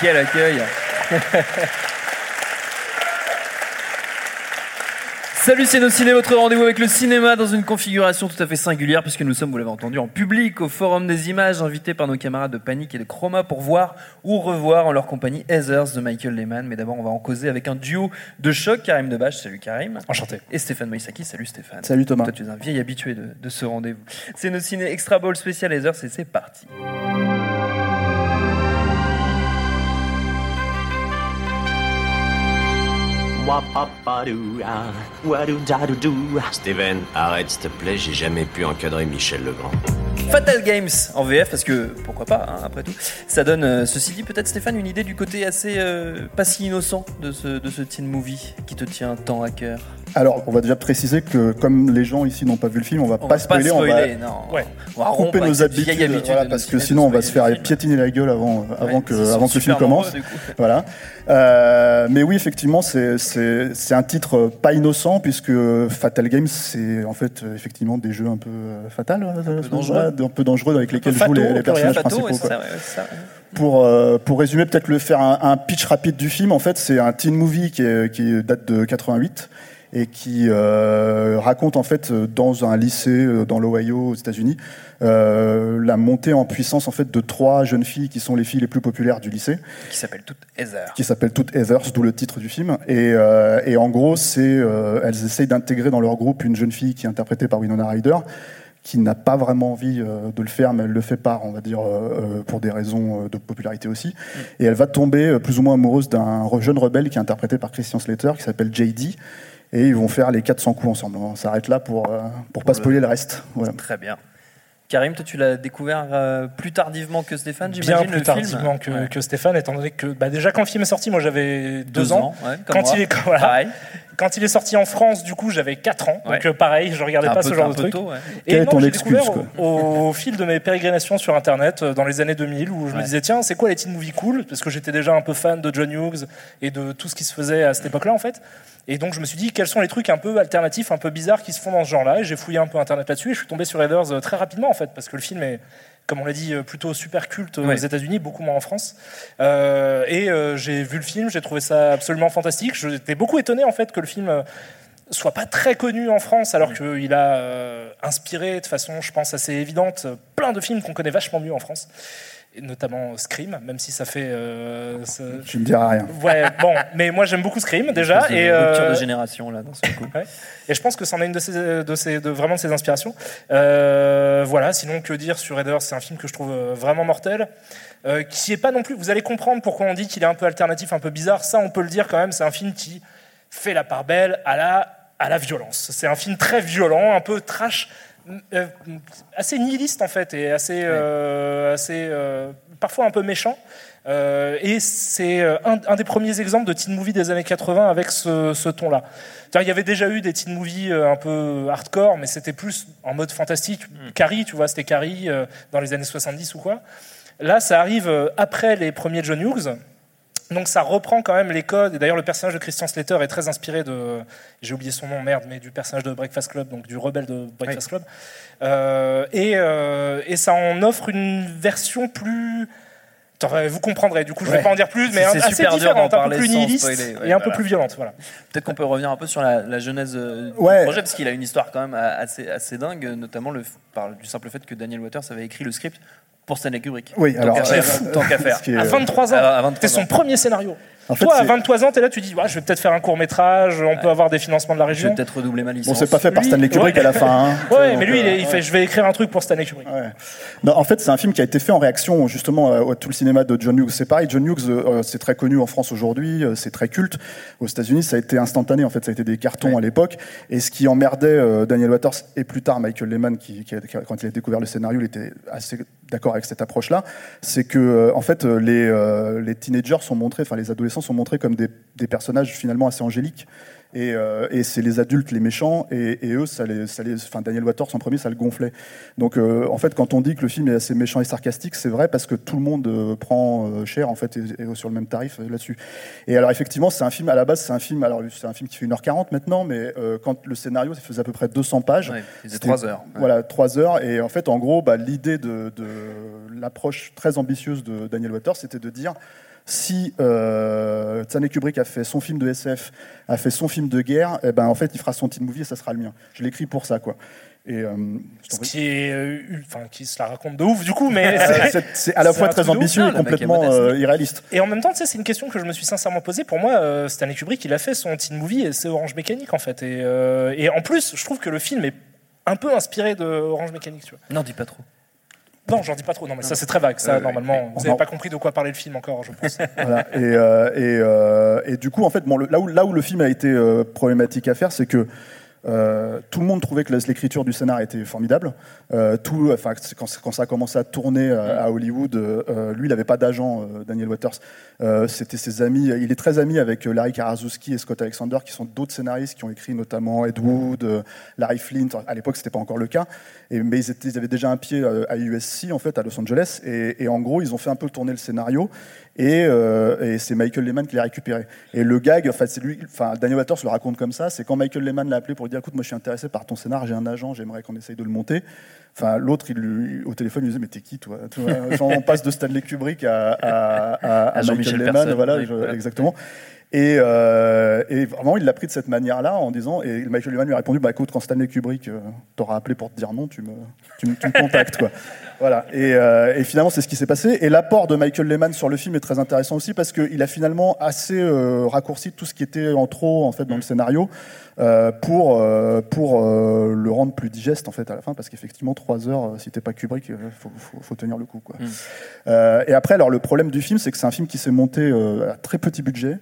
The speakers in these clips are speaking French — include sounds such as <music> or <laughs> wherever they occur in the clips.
Quel accueil Salut c'est nos ciné, votre rendez-vous avec le cinéma dans une configuration tout à fait singulière puisque nous sommes, vous l'avez entendu, en public au Forum des Images, invités par nos camarades de Panique et de Chroma pour voir ou revoir en leur compagnie Heathers de Michael Lehman. Mais d'abord, on va en causer avec un duo de choc, Karim Debache, salut Karim. Enchanté. Et Stéphane Moïsaki, salut Stéphane. Salut Thomas. Toi, tu es un vieil habitué de, de ce rendez-vous. C'est nos ciné Extra Ball spécial Heathers et c'est parti. Steven, arrête s'il te plaît, j'ai jamais pu encadrer Michel Legrand. Fatal Games en VF parce que pourquoi pas hein, après tout. Ça donne euh, ceci dit peut-être Stéphane une idée du côté assez euh, pas si innocent de ce, de ce teen movie qui te tient tant à cœur Alors, on va déjà préciser que comme les gens ici n'ont pas vu le film, on va on pas va spoiler, pas on va spoiler non Ouais. on va couper nos habitudes, habitude voilà, de parce que sinon on va se spoiler faire piétiner la gueule avant, avant Ouais, que, avant le film commence. <laughs> Voilà. Euh, mais oui, effectivement, c'est un titre pas innocent puisque Fatal Games, c'est en fait euh, effectivement des jeux un peu euh, fatals, un peu dangereux. un peu dangereux avec lesquels jouent les, personnages Fato, principaux. ouais, quoi. ça. Pour, euh, pour résumer, peut-être le faire un, un pitch rapide du film. En fait, c'est un teen movie qui, est- qui date de 88 et qui euh, raconte en fait euh, dans un lycée euh, dans l'Ohio aux États-Unis la montée en puissance en fait de trois jeunes filles qui sont les filles les plus populaires du lycée, qui s'appelle toute Heather qui s'appellent toutes Heathers, d'où le titre du film. Et, et en gros, c'est elles essayent d'intégrer dans leur groupe une jeune fille qui est interprétée par Winona Ryder qui n'a pas vraiment envie euh, de le faire, mais elle le fait par, on va dire, euh, pour des raisons euh, de popularité aussi. Et elle va tomber plus ou moins amoureuse d'un jeune rebelle qui est interprété par Christian Slater, qui s'appelle JD. Et ils vont faire les 400 coups ensemble. On s'arrête là pour, euh, pour pas le- spoiler le reste. Très bien Karim toi tu l'as découvert euh, plus tardivement que Stéphane Bien j'imagine plus le film tardivement que, Ouais. que Stéphane, étant donné que bah, déjà quand le film est sorti, moi j'avais deux, ans. ouais, comme Quand moi. il, est, <laughs> voilà. Quand il est sorti en France, du coup, j'avais 4 ans. Donc Ouais. euh, pareil, je regardais un pas peu, ce genre un de peu truc. tôt, ouais. Et Quelle est non, ton excuse, découvert quoi au, au fil de mes pérégrinations sur Internet euh, dans les années 2000 où je Ouais. me disais tiens c'est quoi les teen movies cool? Parce que j'étais déjà un peu fan de John Hughes et de tout ce qui se faisait à cette époque-là en fait. Et donc je me suis dit quels sont les trucs un peu alternatifs, un peu bizarres qui se font dans ce genre-là? Et j'ai fouillé un peu Internet là-dessus et je suis tombé sur Heathers euh, très rapidement en fait parce que le film est comme on l'a dit, euh, plutôt super culte Ouais. aux États-Unis, beaucoup moins en France. Euh, et euh, j'ai vu le film, j'ai trouvé ça absolument fantastique. J'étais beaucoup étonné en fait que le film soit pas très connu en France, alors qu'il a euh, inspiré de façon, je pense, assez évidente, plein de films qu'on connaît vachement mieux en France, notamment Scream, même si ça fait. euh, ça- Je ne dirai rien. Ouais, bon, mais moi j'aime beaucoup Scream déjà, et, rupture euh, de génération là dans ce coup <laughs> et je pense que c'en est une de, ses, de, ses, de vraiment de ses inspirations. Euh, voilà, sinon que dire sur Heather, c'est un film que je trouve euh, vraiment mortel. Euh, qui est pas non plus. Vous allez comprendre pourquoi on dit qu'il est un peu alternatif, un peu bizarre. Ça, on peut le dire quand même. C'est un film qui fait la part belle à la, à la violence. C'est un film très violent, un peu trash, assez nihiliste en fait, et assez, euh, assez euh, parfois un peu méchant. Euh, et c'est euh, un, un des premiers exemples de teen movie des années 80 avec ce, ce ton-là. Il y avait déjà eu des teen movies euh, un peu hardcore, mais c'était plus en mode fantastique. Carrie, tu vois, c'était Carrie euh, dans les années 70 ou quoi. Là, ça arrive euh, après les premiers John Hughes. Donc ça reprend quand même les codes. Et d'ailleurs, le personnage de Christian Slater est très inspiré de. J'ai oublié son nom, merde, mais du personnage de Breakfast Club, donc du rebelle de Breakfast Club. Euh, et, euh, et ça en offre une version plus. Attends, vous comprendrez, du coup, je ne vais pas en dire plus, mais C'est- un- assez super dur différente, un peu plus nihiliste ouais, et un peu plus violente. Voilà. Peut-être qu'on peut revenir un peu sur la, la genèse euh, Ouais. du projet, parce qu'il a une histoire quand même assez, assez dingue, notamment le, par du simple fait que Daniel Waters avait écrit le script pour Stanley Kubrick. Oui, Tant alors, qu'à euh, faire. Tant qu'à faire. est- À 23 ans, 23 c'était son ans. premier scénario. En fait, Toi, à c'est- 23 ans, tu es là, tu dis, ouais, je vais peut-être faire un court métrage, on peut avoir des financements de la Je vais région. peut-être redoubler ma licence. Bon, c'est pas fait par Lui- Stanley Kubrick ouais. à la fin. hein. <laughs> Ouais, mais lui, il, euh, est- il fait, je vais écrire un truc pour Stanley Kubrick. Ouais. Non, en fait, c'est un film qui a été fait en réaction justement à, à tout le cinéma de John Hughes. C'est pareil, John Hughes, euh, c'est très connu en France aujourd'hui, euh, c'est très culte. Aux États-Unis, ça a été instantané. En fait, ça a été des cartons à l'époque. Et ce qui emmerdait euh, Daniel Waters et plus tard Michael Lehman, qui, qui a- qui a- quand il a découvert le scénario, il était assez d'accord avec cette approche-là. C'est que euh, en fait, euh, les, euh, les teenagers sont montrés, enfin les adolescents sont montrés comme des personnages finalement assez angéliques. Et, euh, et c'est les adultes les méchants et, et eux ça les, ça les enfin Daniel Waters en premier ça le gonflait donc euh, en fait quand on dit que le film est assez méchant et sarcastique c'est vrai parce que tout le monde euh, prend cher en fait et, et sur le même tarif là-dessus et alors effectivement c'est un film à la base c'est un film alors c'est un film qui fait 1h40 maintenant mais quand le scénario ça faisait à peu près 200 pages Ouais, il faisait C'était- 3 heures. Ouais. voilà, trois heures. Et en fait, en gros, bah, l'idée de, de l'approche très ambitieuse de Daniel Waters, c'était de dire si euh, Stanley Kubrick a fait son film de SF, a fait son film de guerre, eh ben en fait il fera son teen movie et ça sera le mien. Je l'écris pour ça quoi. Et euh, Ce qui est, euh, enfin, qui se la raconte de ouf du coup, mais <laughs> c'est- à la fois très ambitieux et complètement euh, irréaliste. Et en même temps, c'est une question que je me suis sincèrement posée. Pour moi, euh, Stanley Kubrick, il a fait son teen movie et c'est Orange Mécanique en fait. Et, euh, et en plus, je trouve que le film est un peu inspiré de Orange Mécanique, tu vois. Non, dis pas trop. Non, j'en dis pas trop. Non, mais ça c'est très vague. Ça, Euh, normalement, vous n'avez pas compris de quoi parlait le film encore, je pense. <laughs> Voilà. Et, euh, et, euh, et du coup, en fait, bon, le- là, où, là où le film a été euh, problématique à faire, c'est que euh, tout le monde trouvait que l'écriture du scénar était formidable. Euh, tout, enfin, quand, quand ça a commencé à tourner euh, à Hollywood, lui, il n'avait pas d'agent, Daniel Waters. C'était ses amis. Il est très ami avec Larry Karaszewski et Scott Alexander, qui sont d'autres scénaristes qui ont écrit notamment Ed Wood, Larry Flint. À l'époque, c'était pas encore le cas. Et, mais ils, étaient, ils avaient déjà un pied à USC, en fait, à Los Angeles. Et, et en gros, ils ont fait un peu tourner le scénario. Et, euh, et c'est Michael Lehman qui l'a récupéré. Et le gag, en fait, c'est lui, enfin, Daniel Waters le raconte comme ça, c'est quand Michael Lehman l'a appelé pour lui dire, écoute, moi je suis intéressé par ton scénar, j'ai un agent, j'aimerais qu'on essaye de le monter. Enfin, l'autre, il au téléphone, il lui disait, mais t'es qui, toi? Genre, On passe de Stanley Kubrick à, à, à- Michael Lehman, je- voilà. exactement. Et, euh, et vraiment, il l'a pris de cette manière-là en disant, et Michael Lehman lui a répondu, bah écoute, quand Stanley Kubrick euh, t'aura appelé pour te dire non, tu me, tu me, tu me contactes, quoi. <laughs> Voilà. Et, euh, et finalement, c'est ce qui s'est passé. Et l'apport de Michael Lehman sur le film est très intéressant aussi parce qu'il a finalement assez euh, raccourci tout ce qui était en trop en fait dans le scénario euh, pour pour le rendre plus digeste en fait à la fin parce qu'effectivement trois heures, si t'es pas Kubrick, faut, faut, faut tenir le coup, quoi. Mm. Et après, alors le problème du film, c'est que c'est un film qui s'est monté à très petit budget.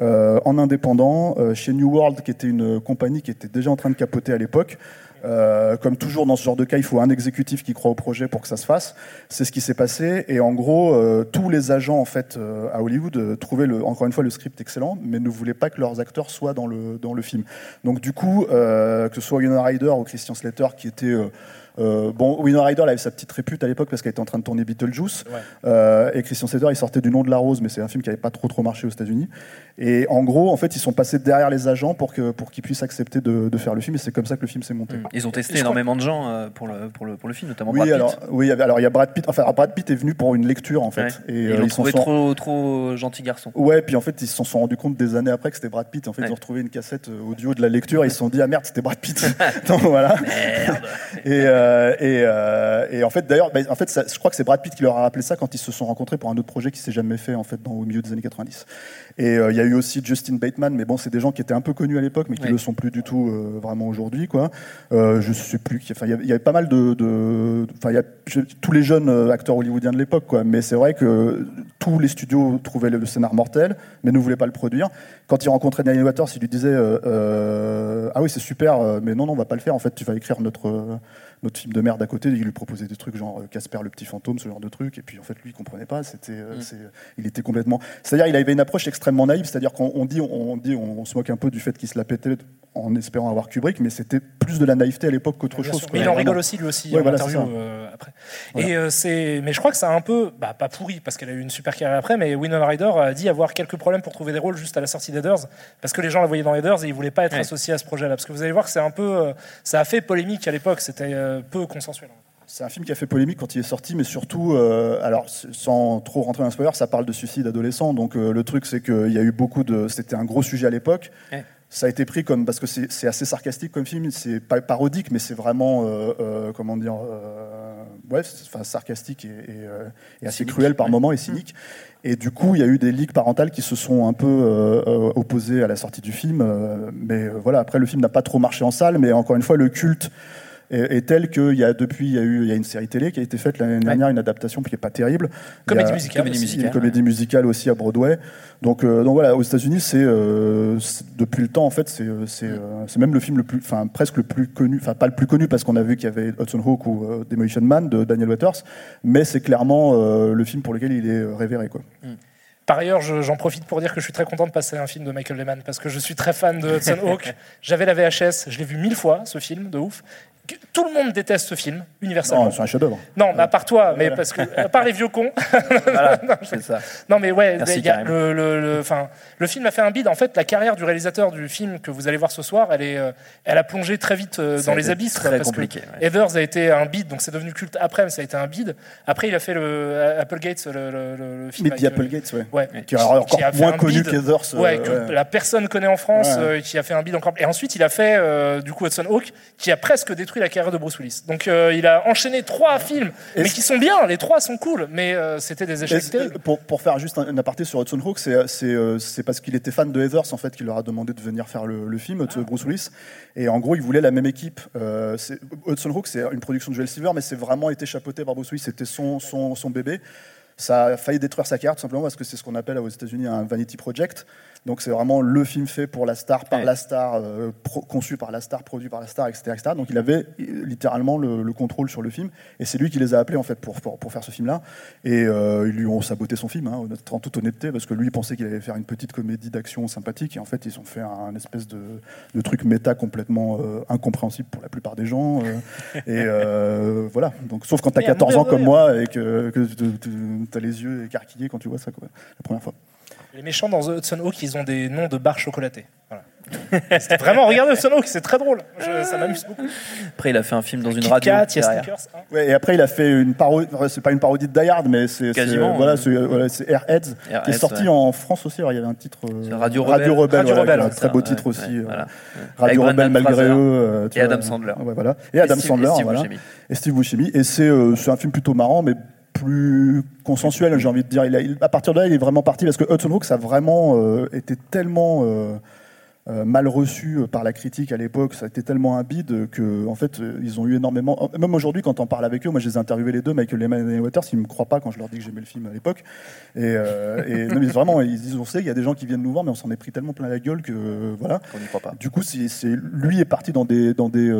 Euh, en indépendant, euh, chez New World, qui était une compagnie qui était déjà en train de capoter à l'époque. Euh, comme toujours dans ce genre de cas, il faut un exécutif qui croit au projet pour que ça se fasse. C'est ce qui s'est passé. Et en gros, tous les agents en fait à Hollywood trouvaient encore une fois le script excellent, mais ne voulaient pas que leurs acteurs soient dans le dans le film. Donc du coup, que ce soit Winona Ryder ou Christian Slater, qui était euh, bon, Winona Ryder elle avait sa petite répute à l'époque parce qu'elle était en train de tourner Beetlejuice. Ouais. Euh, et Christian Slater, il sortait du nom de la rose, mais c'est un film qui n'avait pas trop trop marché aux États-Unis. Et en gros, en fait, ils sont passés derrière les agents pour que pour qu'ils puissent accepter de, de faire le film. Et c'est comme ça que le film s'est monté. Ils ont testé crois- énormément de gens euh, pour le, pour le, pour le film, notamment Oui, Brad Pitt. alors, oui, alors il y a Brad Pitt. Enfin, Brad Pitt est venu pour une lecture en fait. Ouais. Et ils euh, l'ont ils s'en trouvé sont- trop, trop gentil garçon. Ouais, puis en fait, ils se sont rendus compte des années après que c'était Brad Pitt. En fait, Ouais. ils ont retrouvé une cassette audio de la lecture et ils se sont dit ah merde, c'était Brad Pitt. <laughs> <laughs> Donc voilà. Merde. Et, euh, et, euh, et en fait, d'ailleurs, bah, en fait, ça- je crois que c'est Brad Pitt qui leur a rappelé ça quand ils se sont rencontrés pour un autre projet qui s'est jamais fait en fait dans, au milieu des années 90. Et euh, il y a eu aussi Justin Bateman, mais bon, c'est des gens qui étaient un peu connus à l'époque, mais qui Ouais. le sont plus du tout euh, vraiment aujourd'hui, quoi. Euh, je sais plus. Enfin, il y avait- il y avait pas mal de, de- enfin, il y a tous les jeunes euh, acteurs hollywoodiens de l'époque, quoi. Mais c'est vrai que tous les studios trouvaient le, le scénar mortel, mais ne voulaient pas le produire. Quand il rencontrait Daniel Waters, il lui disait euh, euh, ah oui c'est super, euh, mais non non on va pas le faire. En fait, tu vas écrire notre euh, notre film de merde à côté. Il lui proposait des trucs genre euh, Casper le petit fantôme, ce genre de trucs. Et puis en fait lui il comprenait pas. C'était euh, Mm. c'est- il était complètement. C'est-à-dire il avait une approche extrêmement naïve. C'est-à-dire qu'on on dit on dit on, on se moque un peu du fait qu'il se la pétait en espérant avoir Kubrick, mais c'était plus de la naïveté à l'époque qu'autre chose. quoi. Mais il en rigole aussi lui aussi Ouais, en voilà, interview c'est ça. euh, après. Voilà. Et euh, c'est, mais je crois que ça a un peu, bah, pas pourri parce qu'elle a eu une super carrière après, mais Winona Ryder a dit avoir quelques problèmes pour trouver des rôles juste à la sortie d'Heathers parce que les gens la voyaient dans Heathers et ils voulaient pas être Ouais. associés à ce projet-là parce que vous allez voir que c'est un peu, euh, ça a fait polémique à l'époque, c'était euh, peu consensuel. C'est un film qui a fait polémique quand il est sorti, mais surtout, euh, alors sans trop rentrer dans le spoiler, ça parle de suicide adolescent. Donc euh, le truc, c'est qu'il y a eu beaucoup de. C'était un gros sujet à l'époque. Ouais. Ça a été pris comme parce que c'est assez sarcastique comme film. C'est pas parodique, mais c'est vraiment euh, euh, comment dire, euh, ouais, enfin sarcastique et, et, euh, et assez Cynique, cruel par ouais. moments et cynique. Et du coup, il y a eu des ligues parentales qui se sont un peu opposées à la sortie du film. mais voilà, après le film n'a pas trop marché en salle, mais encore une fois, le culte est, est tel qu'il y a depuis, il y a eu, il y a une série télé qui a été faite l'année dernière, une adaptation qui est pas terrible. Comédie a- musicale. comédie aussi. musicale. une comédie musicale aussi à Broadway. Donc, euh, donc voilà, aux États-Unis, c'est euh, c'est- depuis le temps en fait, c'est euh, c'est euh, c'est même le film le plus, enfin presque le plus connu, enfin pas le plus connu parce qu'on a vu qu'il y avait Hudson Hawk ou euh, Demolition Man de Daniel Waters, mais c'est clairement euh, le film pour lequel il est révéré quoi. Par ailleurs, je- j'en profite pour dire que je suis très content de passer un film de Michael Lehman parce que je suis très fan de Hudson <laughs> Hawk. J'avais la VHS, je l'ai vu mille fois ce film, de ouf. tout le monde déteste ce film, universellement. Non, c'est un chef-d'œuvre. Non, mais à part toi, mais parce que à part les vieux cons. <laughs> Voilà, <laughs> c'est ça. non, mais ouais, Merci, y a le, le, le- enfin, le film a fait un bide. En fait, la carrière du réalisateur du film que vous allez voir ce soir, elle est, euh, elle a plongé très vite euh, dans les abysses. très parce compliqué, que ouais. A été un bide, donc c'est devenu culte après, mais ça a été un bide. Après, il a fait le euh, Applegate, le, film. Avec, Applegates, ouais. Ouais. Qui est encore Qui a moins connu bide. qu'Heathers. euh, Ouais, que ouais. la personne connaît en France, euh, qui a fait un bid encore. Et ensuite, il a fait euh, du coup Hudson Hawk, qui a presque détruit la carrière de Bruce Willis. Donc, euh, il a enchaîné trois films, Et mais qui sont bien. Les trois sont cool, mais c'était des échecs pour, pour faire juste un, un aparté sur Hudson Hawk, c'est c'est, c'est parce qu'il était fan de Heathers en fait qu'il leur a demandé de venir faire le, le film, Ah. Bruce Willis. Et en gros, il voulait la même équipe. Hudson Hawk, c'est une production de Joel Silver, mais c'est vraiment été chapeauté par Bruce Willis. C'était son, son, son bébé. Ça a failli détruire sa tout simplement parce que c'est ce qu'on appelle aux États-Unis un vanity project. Donc c'est vraiment le film fait pour la star, par Ouais. la star, euh, pro- conçu par la star, produit par la star, etc. etc. Donc il avait euh, littéralement le, le contrôle sur le film. Et c'est lui qui les a appelés en fait pour, pour, pour faire ce film-là. Et euh, ils lui ont saboté son film, hein, en toute honnêteté, parce que lui il pensait qu'il allait faire une petite comédie d'action sympathique. Et en fait ils ont fait un, espèce de, de truc méta complètement euh, incompréhensible pour la plupart des gens. et voilà. Donc, sauf quand t'as Et à 14 ans comme moi et que, que tu as les yeux écarquillés quand tu vois ça quoi, la première fois. Les méchants dans The Hudson Hawk, ils ont des noms de barres chocolatées. Voilà. <laughs> C'était vraiment, regardez Hudson Hawk, c'est très drôle. Je- ça m'amuse beaucoup. Après, il a fait un film dans une Kit radio. Kat, il y a derrière. Snickers. hein. Ouais, et après, il a fait une parodie, c'est pas une parodie de Die Hard, mais c'est, c'est, Quasiment, voilà, c'est, euh, voilà, c'est Airheads, qui est Airheads, sorti ouais. en France aussi. Alors, il y avait un titre, euh, C'est Radio Rebelle. Radio Rebelle, Radio voilà, Rebelle, un c'est très ça, beau ouais, titre aussi. euh, voilà. Radio Avec Rebelle malgré Fraser. eux. euh, tu Et Adam Sandler. Ouais, voilà. Et Adam Steve- Sandler, et Steve voilà. Buscemi. Et Steve Buscemi. Et c'est, euh, c'est un film plutôt marrant, mais plus consensuel, j'ai envie de dire. À partir de là, il est vraiment parti parce que Hudson Hawk, ça a vraiment euh, été tellement euh, euh, mal reçu euh, par la critique à l'époque, ça a été tellement un bide que, en fait, euh, ils ont eu énormément. Même aujourd'hui, quand on parle avec eux, moi, je les ai interviewés les deux, Michael Lehman et Waters, ils me croient pas quand je leur dis que j'aimais le film à l'époque. Et, euh, et non, mais vraiment, ils disent, on sait, il y a des gens qui viennent nous voir, mais on s'en est pris tellement plein la gueule que, euh, voilà. On n'y croit pas. Du coup, c'est, lui est parti dans des, dans, des,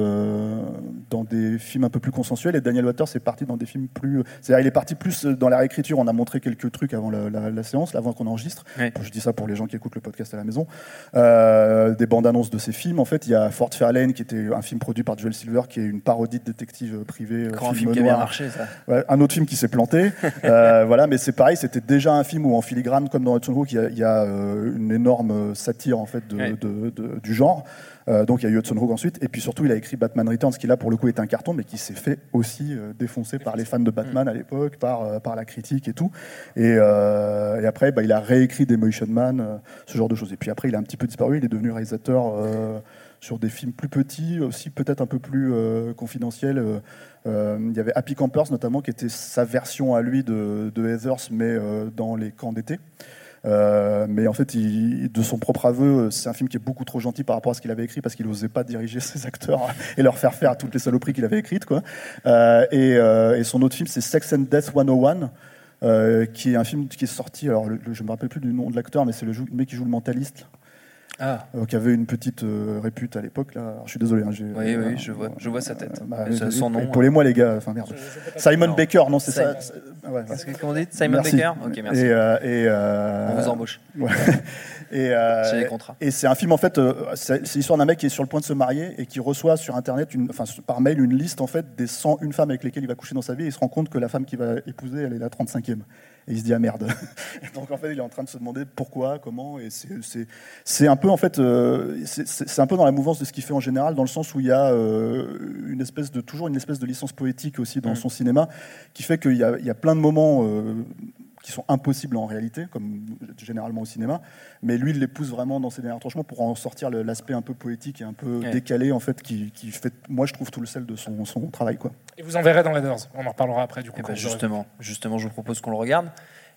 dans des films un peu plus consensuels et Daniel Waters est parti dans des films plus. C'est-à-dire, il est parti plus dans la réécriture. On a montré quelques trucs avant la, la- la séance, avant qu'on enregistre. Ouais. Je dis ça pour les gens qui écoutent le podcast à la maison. Euh, des bandes annonces de ces films. En fait, il y a Fort Fairlane, qui était un film produit par Joel Silver, qui est une parodie de détective privé. euh, un film film qui a bien marché, ça. Ouais, un autre film qui s'est planté. <laughs> Euh, voilà, mais c'est pareil, c'était déjà un film où en filigrane, comme dans Hudson Hawk, il y a, il y a, euh, une énorme satire en fait de, Ouais. de- de- du genre. Euh, donc il y a eu Hudson Hawk ensuite, et puis surtout il a écrit Batman Returns, qui là pour le coup est un carton, mais qui s'est fait aussi euh, défoncer par les fans de Batman à l'époque, par, euh, par la critique et tout. Et, euh, et après, bah, il a réécrit Demolition Man, ce genre de choses. Et puis après, il a un petit peu disparu, il est devenu réalisateur. sur des films plus petits, aussi peut-être un peu plus euh, confidentiels. Euh, euh, il y avait Happy Campers notamment, qui était sa version à lui de, de Heathers, mais dans les camps d'été. Euh, mais en fait, de son propre aveu, c'est un film qui est beaucoup trop gentil par rapport à ce qu'il avait écrit parce qu'il n'osait pas diriger <laughs> ses acteurs et leur faire faire toutes les saloperies qu'il avait écrites. Euh, et, euh, son autre film, c'est Sex and Death 101. euh, qui est un film qui est sorti, alors je me rappelle plus du nom de l'acteur, mais c'est le mec qui joue le mentaliste, Ah, euh, qui avait une petite euh, répute à l'époque. Là. Alors, je suis désolé. hein, j'ai- oui, euh, oui, je vois, je vois sa tête. bah, Et son nom. Épaulez-moi les gars. Enfin merde. Simon Non. Baker, non c'est Simon. ça. c'est- ouais, ouais. Qu'est-ce que- comment on dit Simon Merci. Baker Ok, merci. Et, euh, et, euh, On vous embauche. ouais. <laughs> et, euh, J'ai les contrats. et c'est un film en fait, euh, c'est c'est l'histoire d'un mec qui est sur le point de se marier et qui reçoit sur internet, une, enfin par mail, une liste en fait des 101 femmes avec lesquelles il va coucher dans sa vie. Et il se rend compte que la femme qu'il va épouser, elle est la 35e. Et il se dit ah merde. <laughs> Donc en fait, il est en train de se demander pourquoi, comment. Et c'est- un peu en fait, euh, c'est- un peu dans la mouvance de ce qu'il fait en général, dans le sens où il y a euh, une espèce de toujours une espèce de licence poétique aussi dans Mm. son cinéma, qui fait qu'il y, y a plein de moments. euh, qui sont impossibles en réalité, comme généralement au cinéma, mais lui, il les pousse vraiment dans ses derniers retranchements pour en sortir l'aspect un peu poétique et un peu Ouais. décalé, en fait, qui, qui fait, moi, je trouve tout le sel de son, son travail, quoi. Et vous en verrez dans Heathers. On en reparlera après du coup. Eh ben, justement, justement, je vous propose qu'on le regarde.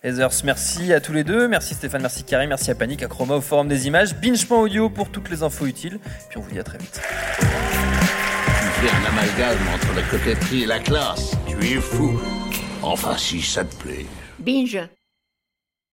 Heathers, merci à tous les deux. Merci Stéphane, merci Karim, merci à Panique, à Chroma, au Forum des Images. Binge.audio pour toutes les infos utiles. Puis on vous dit à très vite. Tu fais un amalgame entre la coquetterie et la classe. Tu es fou. Enfin, si ça te plaît. Binja.